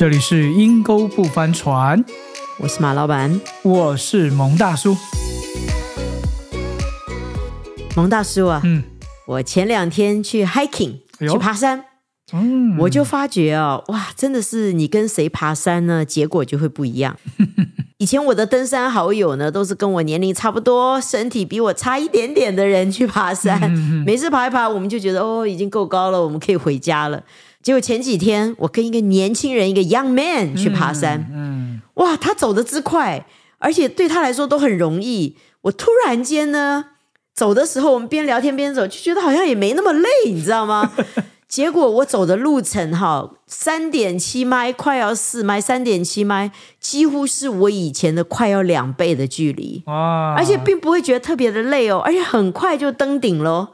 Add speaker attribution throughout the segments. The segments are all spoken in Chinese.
Speaker 1: 这里是阴沟不翻船，
Speaker 2: 我是马老板，
Speaker 1: 我是蒙大叔。
Speaker 2: 蒙大叔啊，
Speaker 1: 嗯。
Speaker 2: 我前两天去 hiking
Speaker 1: 哎
Speaker 2: 去爬山，
Speaker 1: 嗯，
Speaker 2: 我就发觉哦，哇，真的是你跟谁爬山呢，结果就会不一样。以前我的登山好友呢，都是跟我年龄差不多、身体比我差一点点的人去爬山。
Speaker 1: 嗯
Speaker 2: 每次爬一爬，我们就觉得哦，已经够高了，我们可以回家了。结果前几天，我跟一个年轻人，一个 young man 去爬山，
Speaker 1: 嗯
Speaker 2: 哇，他走的之快，而且对他来说都很容易。我突然间呢，走的时候，我们边聊天边走，就觉得好像也没那么累，你知道吗？结果我走的路程哈，三点七迈，快要四迈，三点七迈，几乎是我以前的快要两倍的距离，
Speaker 1: 哇，
Speaker 2: 而且并不会觉得特别的累哦，而且很快就登顶喽。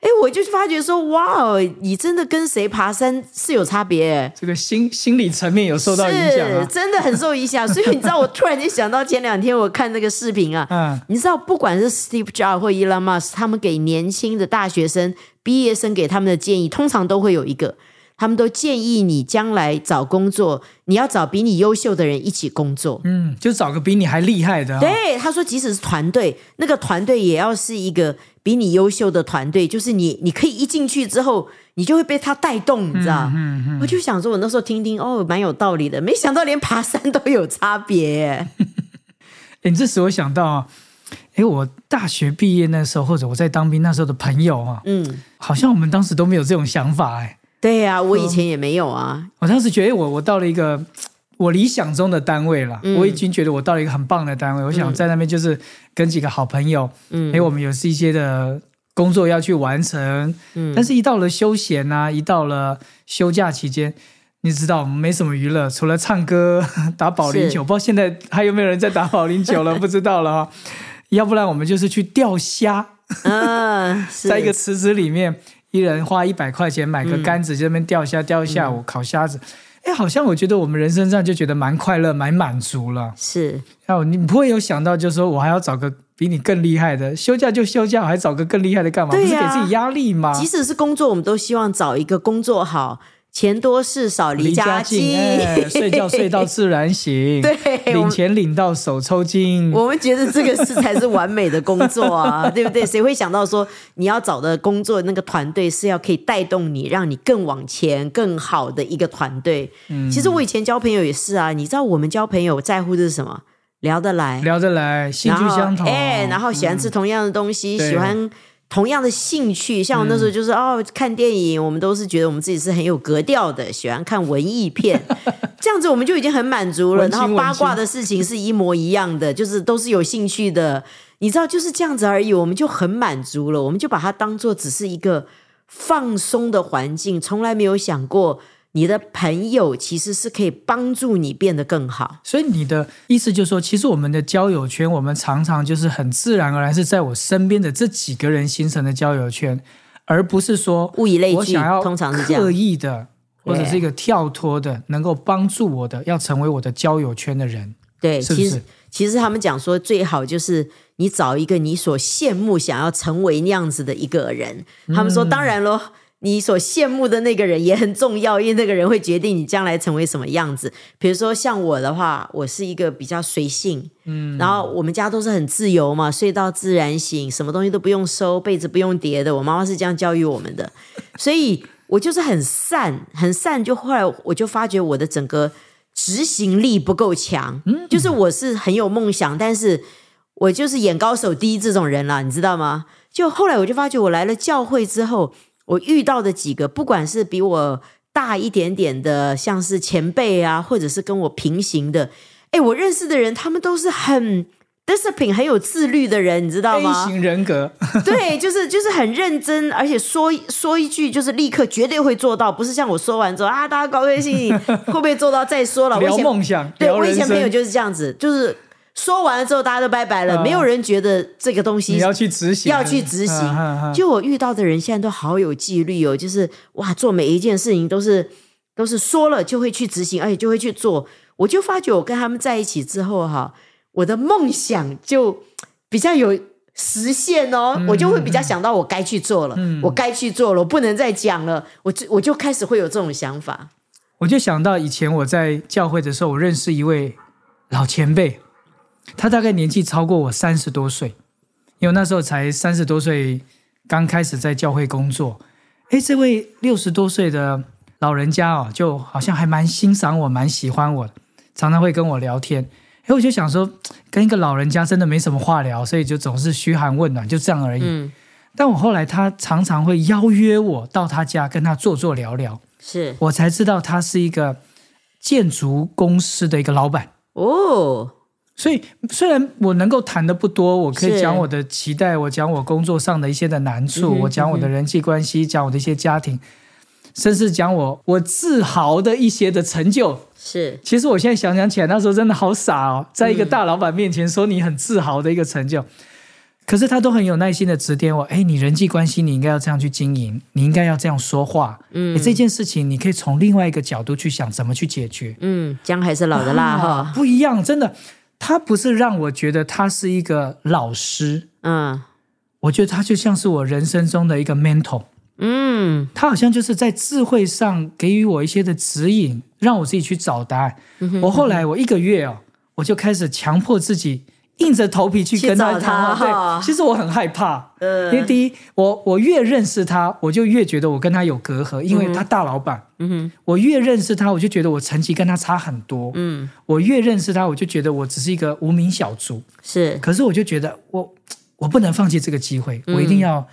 Speaker 2: 哎，我就发觉说，哇哦，你真的跟谁爬山是有差别耶。
Speaker 1: 这个心心理层面有受到影响
Speaker 2: 是
Speaker 1: 啊。
Speaker 2: 真的很受影响。所以你知道，我突然间想到前两天我看那个视频啊，
Speaker 1: 嗯
Speaker 2: 你知道，不管是 Steve Jobs 或 Elon Musk，他们给年轻的大学生、毕业生给他们的建议，通常都会有一个，他们都建议你将来找工作，你要找比你优秀的人一起工作。
Speaker 1: 嗯，就找个比你还厉害的、啊。
Speaker 2: 对，他说，即使是团队，那个团队也要是一个比你优秀的团队，就是你，你可以一进去之后，你就会被他带动，你知道？
Speaker 1: 嗯嗯，
Speaker 2: 我就想说，我那时候听听，哦，蛮有道理的。没想到连爬山都有差别。
Speaker 1: 哎，你这使我想到啊，哎，我大学毕业那时候，或者我在当兵那时候的朋友啊，
Speaker 2: 嗯，
Speaker 1: 好像我们当时都没有这种想法哎。
Speaker 2: 对呀、我以前也没有啊。
Speaker 1: 我当时觉得我我到了一个 我理想中的单位了，
Speaker 2: 嗯
Speaker 1: 我已经觉得我到了一个很棒的单位。我想在那边就是跟几个好朋友，
Speaker 2: 嗯
Speaker 1: 哎、我们有是一些的工作要去完成，
Speaker 2: 嗯
Speaker 1: 但是一到了休闲啊，一到了休假期间。你知道没什么娱乐，除了唱歌、打保龄球，不知道现在还有没有人在打保龄球了，不知道了哈。要不然我们就是去钓虾，
Speaker 2: 嗯，是
Speaker 1: 在一个池子里面，一人花一百块钱买个杆子，在那边钓虾，钓一下午，烤虾子。哎，好像我觉得我们人生上就觉得蛮快乐、蛮满足了。
Speaker 2: 是
Speaker 1: 哦，你不会有想到，就是说我还要找个比你更厉害的，休假就休假，我还找个更厉害的干嘛？不是给自己压力吗？
Speaker 2: 即使是工作，我们都希望找一个工作好、钱多事少、离家近。
Speaker 1: 哎，睡觉睡到自然醒，
Speaker 2: 对我
Speaker 1: 领钱领到手抽筋。
Speaker 2: 我们觉得这个是才是完美的工作啊，对不对？谁会想到说你要找的工作那个团队是要可以带动你，让你更往前、更好的一个团队？
Speaker 1: 嗯
Speaker 2: 其实我以前交朋友也是啊，你知道我们交朋友在乎的是什么？聊得来，
Speaker 1: 聊得来，兴趣相同，
Speaker 2: 哎，然后喜欢吃同样的东西，
Speaker 1: 对
Speaker 2: 喜欢同样的兴趣。像我那时候就是、哦，看电影，我们都是觉得我们自己是很有格调的，喜欢看文艺片，这样子我们就已经很满足了。然后八卦的事情是一模一样的，就是都是有兴趣的。你知道，就是这样子而已，我们就很满足了。我们就把它当做只是一个放松的环境，从来没有想过你的朋友其实是可以帮助你变得更好。
Speaker 1: 所以你的意思就是说，其实我们的交友圈，我们常常就是很自然而然是在我身边的这几个人形成的交友圈，而不是说
Speaker 2: 物以类聚
Speaker 1: 我想要
Speaker 2: 通常是这样
Speaker 1: 刻意的或者是一个跳脱的，能够帮助我的，要成为我的交友圈的人，
Speaker 2: 对，
Speaker 1: 是是
Speaker 2: 其实？其实他们讲说，最好就是你找一个你所羡慕、想要成为那样子的一个人。他们说，当然咯，你所羡慕的那个人也很重要，因为那个人会决定你将来成为什么样子。比如说像我的话，我是一个比较随性，嗯，然后我们家都是很自由嘛，睡到自然醒，什么东西都不用收，被子不用叠的。我妈妈是这样教育我们的，所以我就是很散，很散。就后来我就发觉我的整个执行力不够强，嗯就是我是很有梦想，但是我就是眼高手低这种人啦，你知道吗？就后来我就发觉，我来了教会之后，我遇到的几个，不管是比我大一点点的，像是前辈啊，或者是跟我平行的，哎，我认识的人，他们都是很 discipline、很有自律的人，你知道
Speaker 1: A
Speaker 2: 吗？
Speaker 1: 型人格，
Speaker 2: 对，就是就是很认真，而且说说一句就是立刻绝对会做到，不是像我说完之后啊，大家高高兴兴，会不会做到再说了。我以
Speaker 1: 聊
Speaker 2: 前
Speaker 1: 梦想，
Speaker 2: 对我以前朋友，就是这样子，就是说完了之后大家都拜拜了，
Speaker 1: 啊
Speaker 2: 没有人觉得这个东西
Speaker 1: 你要去执行，
Speaker 2: 要去执行。就我遇到的人现在都好有纪律哦，就是哇，做每一件事情都是都是说了就会去执行，而且就会去做。我就发觉我跟他们在一起之后哈，我的梦想就比较有实现哦，
Speaker 1: 嗯
Speaker 2: 我就会比较想到我该去做了，我该去做了，我不能再讲了，我就我就开始会有这种想法。
Speaker 1: 我就想到以前我在教会的时候，我认识一位老前辈，他大概年纪超过我三十多岁，因为那时候才三十多岁，刚开始在教会工作。哎，这位六十多岁的老人家哦，就好像还蛮欣赏我，蛮喜欢我，常常会跟我聊天。哎，我就想说，跟一个老人家真的没什么话聊，所以就总是嘘寒问暖，就这样而已。
Speaker 2: 嗯，
Speaker 1: 但我后来他常常会邀约我到他家跟他坐坐聊聊，
Speaker 2: 是
Speaker 1: 我才知道他是一个建筑公司的一个老板。
Speaker 2: 哦，
Speaker 1: 所以虽然我能够谈的不多，我可以讲我的期待，我讲我工作上的一些的难处，
Speaker 2: 嗯
Speaker 1: 我讲我的人际关系，讲我的一些家庭，甚至讲我我自豪的一些的成就。
Speaker 2: 是
Speaker 1: 其实我现在想想起来，那时候真的好傻哦，在一个大老板面前说你很自豪的一个成就，可是他都很有耐心的指点我，哎，你人际关系你应该要这样去经营，你应该要这样说话，
Speaker 2: 嗯
Speaker 1: 哎，这件事情你可以从另外一个角度去想怎么去解决。
Speaker 2: 嗯，姜还是老的辣
Speaker 1: 啊
Speaker 2: 哈。
Speaker 1: 不一样，真的，他不是让我觉得他是一个老师，
Speaker 2: 嗯。
Speaker 1: 我觉得他就像是我人生中的一个 mentor。
Speaker 2: 嗯。
Speaker 1: 他好像就是在智慧上给予我一些的指引，让我自己去找答案。
Speaker 2: 嗯
Speaker 1: 我后来我一个月哦，我就开始强迫自己硬着头皮去跟他谈对，其实我很害怕，
Speaker 2: 呃
Speaker 1: 因为第一，我我越认识他，我就越觉得我跟他有隔阂，因为他大老板。
Speaker 2: 嗯哼
Speaker 1: 我越认识他，我就觉得我成绩跟他差很多。
Speaker 2: 嗯，
Speaker 1: 我越认识他，我就觉得我只是一个无名小卒。
Speaker 2: 是
Speaker 1: 可是我就觉得我我不能放弃这个机会，我一定要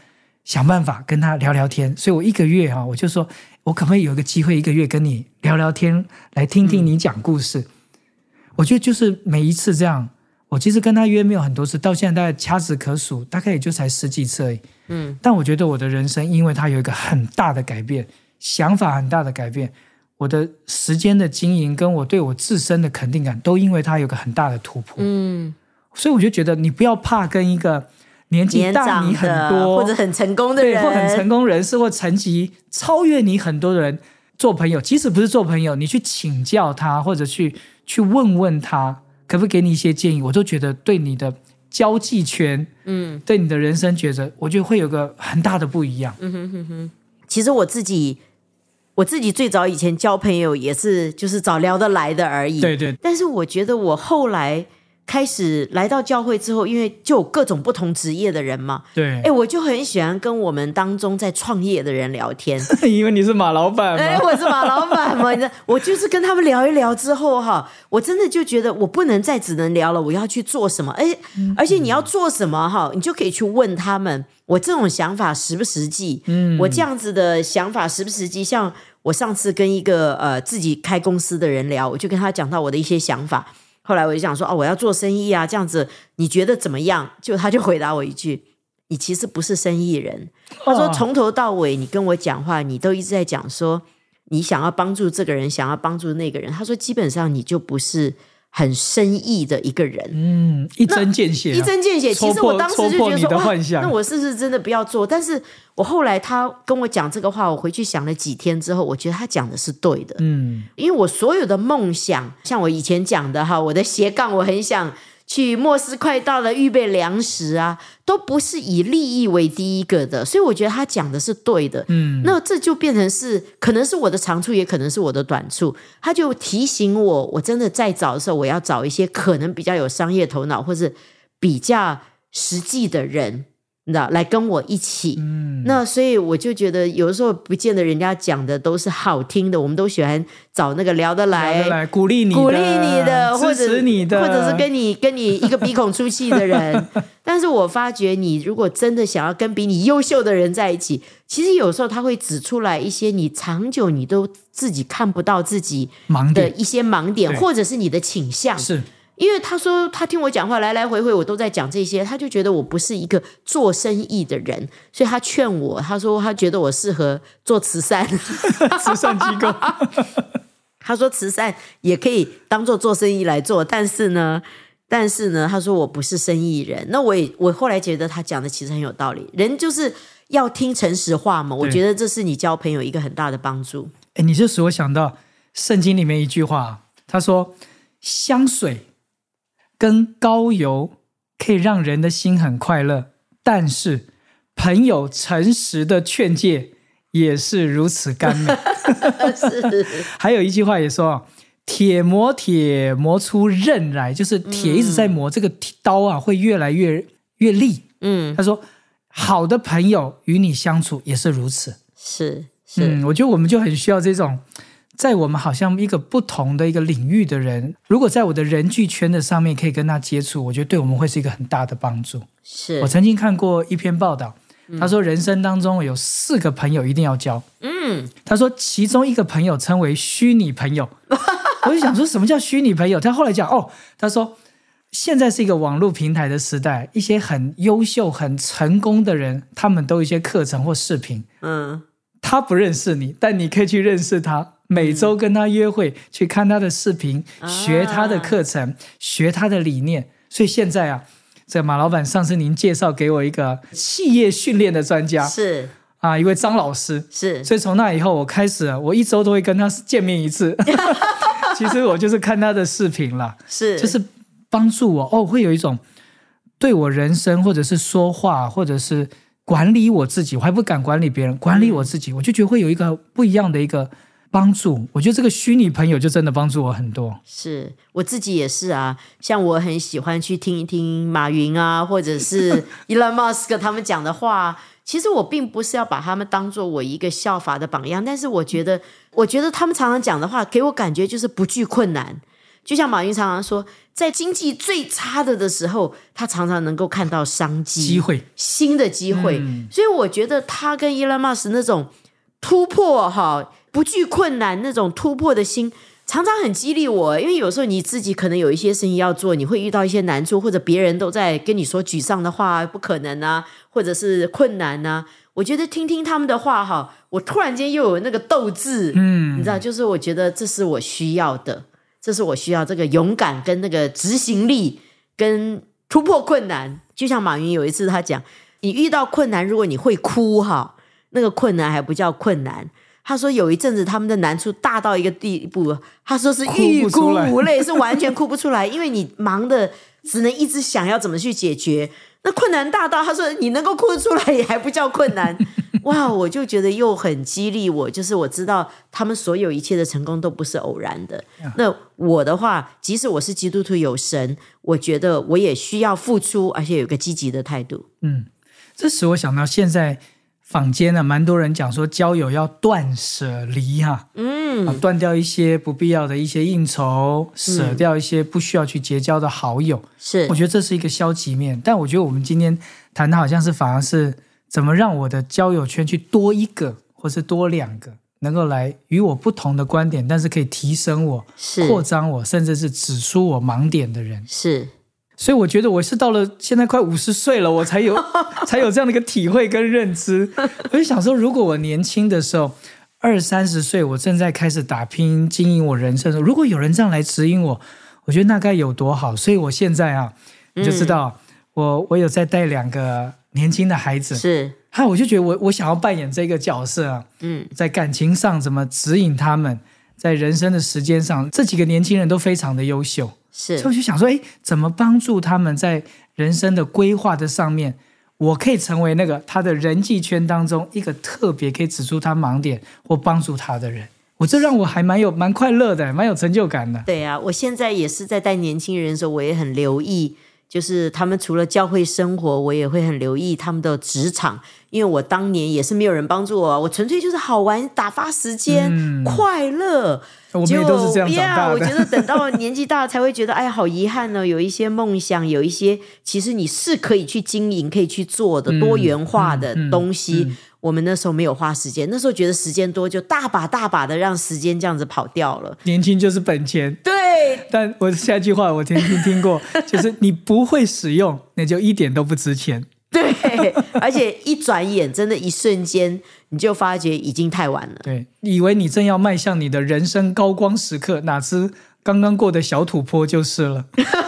Speaker 1: 想办法跟他聊聊天。所以我一个月哈、我就说我可不可以有一个机会，一个月跟你聊聊天，来听听你讲故事。我觉得就是每一次这样，我其实跟他约没有很多次，到现在大概掐指可数，大概也就才十几次而已。
Speaker 2: 嗯
Speaker 1: 但我觉得我的人生，因为他有一个很大的改变，想法很大的改变，我的时间的经营跟我对我自身的肯定感，都因为他有个很大的突破。
Speaker 2: 嗯，
Speaker 1: 所以我就觉得你不要怕跟一个年纪大你很多，
Speaker 2: 或者很成功的
Speaker 1: 对
Speaker 2: 人，
Speaker 1: 或很成功人士或成绩超越你很多的人做朋友，即使不是做朋友，你去请教他或者去去问问他，可不可以给你一些建议，我都觉得对你的交际圈，
Speaker 2: 嗯。
Speaker 1: 对你的人生抉择，我觉得会有个很大的不一样。嗯哼哼哼。
Speaker 2: 其实我自己，我自己最早以前交朋友也是就是找聊得来的而已。
Speaker 1: 对对
Speaker 2: 但是我觉得我后来开始来到教会之后，因为就有各种不同职业的人嘛，
Speaker 1: 对
Speaker 2: 哎，，我就很喜欢跟我们当中在创业的人聊天。
Speaker 1: 因为你是马老板
Speaker 2: 哎，
Speaker 1: 嘛，
Speaker 2: 我是马老板嘛，我就是跟他们聊一聊之后哈，我真的就觉得我不能再只能聊了，我要去做什么？哎，而且你要做什么哈，你就可以去问他们，我这种想法实不实际？
Speaker 1: 嗯
Speaker 2: 我这样子的想法实不实际？像我上次跟一个呃自己开公司的人聊，我就跟他讲到我的一些想法。后来我就想说，哦，我要做生意啊，这样子你觉得怎么样？就他就回答我一句：“你其实不是生意人。”他说
Speaker 1: 哦
Speaker 2: 从头到尾你跟我讲话，你都一直在讲说你想要帮助这个人，想要帮助那个人。他说基本上你就不是很深意的一个人。
Speaker 1: 嗯，一针见血啊、
Speaker 2: 一针见血，其实我当时就觉得说，那我是不是真的不要做？但是我后来他跟我讲这个话，我回去想了几天之后，我觉得他讲的是对的。
Speaker 1: 嗯，
Speaker 2: 因为我所有的梦想，像我以前讲的哈，我的斜杠，我很想去莫斯快到了预备粮食啊，都不是以利益为第一个的，所以我觉得他讲的是对的。
Speaker 1: 嗯，
Speaker 2: 那这就变成是，可能是我的长处，也可能是我的短处。他就提醒我，我真的在找的时候，我要找一些可能比较有商业头脑，或是比较实际的人，你知道，来跟我一起。
Speaker 1: 嗯，
Speaker 2: 那所以我就觉得，有的时候不见得人家讲的都是好听的，我们都喜欢找那个聊得来、
Speaker 1: 得来鼓励你的，
Speaker 2: 鼓励你的，或者
Speaker 1: 你的，
Speaker 2: 或者是跟你跟你一个鼻孔出气的人。但是我发觉，你如果真的想要跟比你优秀的人在一起，其实有时候他会指出来一些你长久你都自己看不到自己的一些盲点，
Speaker 1: 对
Speaker 2: 或者是你的倾向。
Speaker 1: 是
Speaker 2: 因为他说他听我讲话来来回回我都在讲这些，他就觉得我不是一个做生意的人，所以他劝我，他说他觉得我适合做慈善，
Speaker 1: 慈善机构，
Speaker 2: 他说慈善也可以当做做生意来做，但是呢，但是呢，他说我不是生意人。那我也我后来觉得他讲的其实很有道理，人就是要听诚实话嘛。我
Speaker 1: 对
Speaker 2: 觉得这是你交朋友一个很大的帮助。
Speaker 1: 哎，你就使我想到圣经里面一句话，他说香水跟高油可以让人的心很快乐，但是朋友诚实的劝诫也是如此甘美。
Speaker 2: 是
Speaker 1: 还有一句话也说：“铁磨铁，磨出刃来。”就是铁一直在磨，这个刀啊会越来越越利。
Speaker 2: 嗯，
Speaker 1: 他说：“好的朋友与你相处也是如此。
Speaker 2: 是”是，
Speaker 1: 嗯，我觉得我们就很需要这种，在我们好像一个不同的一个领域的人，如果在我的人际圈的上面可以跟他接触，我觉得对我们会是一个很大的帮助。
Speaker 2: 是
Speaker 1: 我曾经看过一篇报道，他说人生当中有四个朋友一定要交。
Speaker 2: 嗯，
Speaker 1: 他说其中一个朋友称为虚拟朋友，我就想说什么叫虚拟朋友？他后来讲哦，他说现在是一个网络平台的时代，一些很优秀、很成功的人，他们都有一些课程或视频，
Speaker 2: 嗯，
Speaker 1: 他不认识你，但你可以去认识他。每周跟他约会，去看他的视频，学他的课程，学他的理念。所以现在啊，这马老板上次您介绍给我一个企业训练的专家
Speaker 2: 是
Speaker 1: 啊，一位张老师。
Speaker 2: 是
Speaker 1: 所以从那以后，我开始我一周都会跟他见面一次。其实我就是看他的视频了，
Speaker 2: 是，
Speaker 1: 就是帮助我哦，会有一种对我人生或者是说话或者是管理我自己，我还不敢管理别人，管理我自己，我就觉得会有一个不一样的一个帮助。我觉得这个虚拟朋友就真的帮助我很多。
Speaker 2: 是我自己也是啊，像我很喜欢去听一听马云啊，或者是 Elon Musk 他们讲的话。其实我并不是要把他们当做我一个效法的榜样，但是我觉得，我觉得他们常常讲的话给我感觉就是不惧困难。就像马云常常说，在经济最差的的时候，他常常能够看到商机、
Speaker 1: 机会、
Speaker 2: 新的机会。
Speaker 1: 嗯
Speaker 2: 所以我觉得他跟 Elon Musk 那种突破哈，不惧困难那种突破的心，常常很激励我。因为有时候你自己可能有一些事情要做，你会遇到一些难处，或者别人都在跟你说沮丧的话，不可能啊，或者是困难呐、我觉得听听他们的话哈，我突然间又有那个斗志，
Speaker 1: 嗯
Speaker 2: 你知道，就是我觉得这是我需要的，这是我需要这个勇敢跟那个执行力跟突破困难。就像马云有一次他讲，你遇到困难，如果你会哭哈，那个困难还不叫困难。他说有一阵子他们的难处大到一个地步，他说是欲哭无泪，是完全哭不出来，因为你忙的只能一直想要怎么去解决。那困难大到他说你能够哭得出来，也还不叫困难。哇，我就觉得又很激励我，就是我知道他们所有一切的成功都不是偶然的。那我的话，即使我是基督徒有神，我觉得我也需要付出，而且有个积极的态度。
Speaker 1: 嗯，这使我想到现在坊间呢，蛮多人讲说交友要断舍离哈、
Speaker 2: 嗯，
Speaker 1: 啊，断掉一些不必要的一些应酬，舍掉一些不需要去结交的好友。
Speaker 2: 是
Speaker 1: 我觉得这是一个消极面，但我觉得我们今天谈的好像是反而是怎么让我的交友圈去多一个，或是多两个，能够来与我不同的观点，但是可以提升我、
Speaker 2: 是
Speaker 1: 扩张我，甚至是指出我盲点的人。
Speaker 2: 是
Speaker 1: 所以我觉得我是到了现在快五十岁了，我才有 才有这样的一个体会跟认知。我就想说，如果我年轻的时候，二三十岁，我正在开始打拼经营我人生的时候，如果有人这样来指引我，我觉得那该有多好。所以我现在啊，你就知道，我我有在带两个年轻的孩子，
Speaker 2: 是，
Speaker 1: 哈，我就觉得我我想要扮演这个角色啊，
Speaker 2: 嗯，
Speaker 1: 在感情上怎么指引他们，在人生的时间上，这几个年轻人都非常的优秀。所以
Speaker 2: 是
Speaker 1: 我就想说，哎，怎么帮助他们在人生的规划的上面，我可以成为那个他的人际圈当中一个特别可以指出他盲点或帮助他的人。我这让我还蛮有蛮快乐的，蛮有成就感的。
Speaker 2: 对啊，我现在也是在带年轻人的时候，我也很留意，就是他们除了教会生活，我也会很留意他们的职场，因为我当年也是没有人帮助我，我纯粹就是好玩、打发时间、
Speaker 1: 嗯
Speaker 2: 快乐。
Speaker 1: 我们也都是这样长
Speaker 2: 呀
Speaker 1: 大
Speaker 2: 我觉。得等到年纪大了才会觉得，哎呀，好遗憾呢。有一些梦想，有一些其实你是可以去经营、可以去做的多元化的东西。
Speaker 1: 嗯
Speaker 2: 我们那时候没有花时间，那时候觉得时间多，就大把大把的让时间这样子跑掉了。
Speaker 1: 年轻就是本钱，
Speaker 2: 对，
Speaker 1: 但我下一句话我曾经听过，就是你不会使用，那就一点都不值钱。
Speaker 2: 对，而且一转眼，真的，一瞬间，你就发觉已经太晚了。
Speaker 1: 对，以为你正要迈向你的人生高光时刻，哪知刚刚过的小土坡就是了，你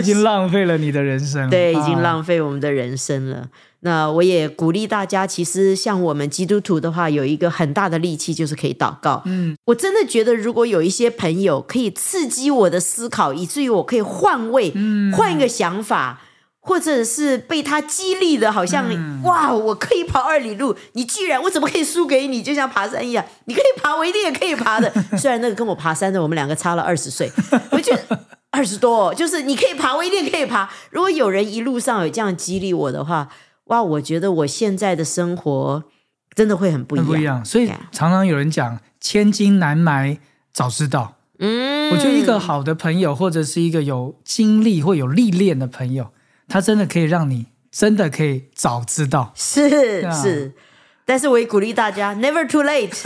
Speaker 1: 已经浪费了你的人生。
Speaker 2: 对，已经
Speaker 1: 啊
Speaker 2: 浪费我们的人生了。那我也鼓励大家，其实像我们基督徒的话，有一个很大的利器，就是可以祷告。
Speaker 1: 嗯，
Speaker 2: 我真的觉得，如果有一些朋友可以刺激我的思考，以至于我可以换位，
Speaker 1: 嗯
Speaker 2: 换一个想法，或者是被他激励的，好像、
Speaker 1: 嗯
Speaker 2: 哇，我可以跑二里路，你居然我怎么可以输给你？就像爬山一样，你可以爬，我一定也可以爬的。虽然那个跟我爬山的，我们两个差了二十岁，我觉得二十多哦，就是你可以爬，我一定可以爬。如果有人一路上有这样激励我的话，哇，我觉得我现在的生活真的会很不一样。
Speaker 1: 很不一样。所以常常有人讲“千金难买早知道”，
Speaker 2: 嗯，
Speaker 1: 我觉得一个好的朋友，或者是一个有经历或有历练的朋友，他真的可以让你真的可以早知道。
Speaker 2: 是、
Speaker 1: 啊
Speaker 2: 是，但是我也鼓励大家，never too late，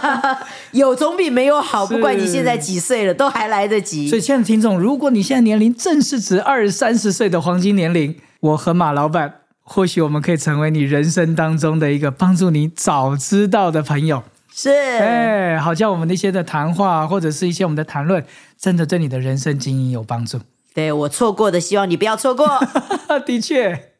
Speaker 2: 有总比没有好。不管你现在几岁了，都还来得及。
Speaker 1: 所以，亲爱的听众，如果你现在年龄正是指二三十岁的黄金年龄，我和马老板，或许我们可以成为你人生当中的一个帮助你早知道的朋友。
Speaker 2: 是，
Speaker 1: 哎，好像我们的一些的谈话，或者是一些我们的谈论，真的对你的人生经营有帮助。
Speaker 2: 对我错过的，希望你不要错过。
Speaker 1: 的确，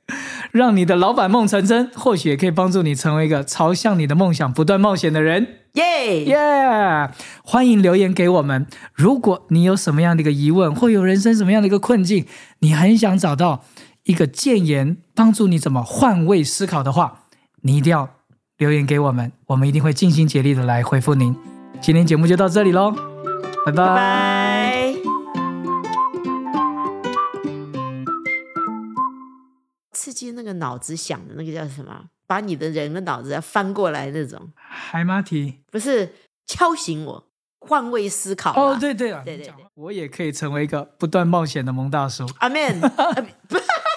Speaker 1: 让你的老板梦成真，或许也可以帮助你成为一个朝向你的梦想不断冒险的人。
Speaker 2: 耶、
Speaker 1: 耶、欢迎留言给我们。如果你有什么样的一个疑问，或有人生什么样的一个困境，你很想找到一个谏言，帮助你怎么换位思考的话，你一定要留言给我们，我们一定会尽心竭力的来回复您。今天节目就到这里喽，拜拜
Speaker 2: 拜拜。刺激那个脑子想的那个叫什么？把你的人的脑子要翻过来那种，
Speaker 1: 海马体
Speaker 2: 不是敲醒我，换位思考。
Speaker 1: 哦，对对了，
Speaker 2: 对对
Speaker 1: 对我也可以成为一个不断冒险的蒙大叔。
Speaker 2: 阿 Man，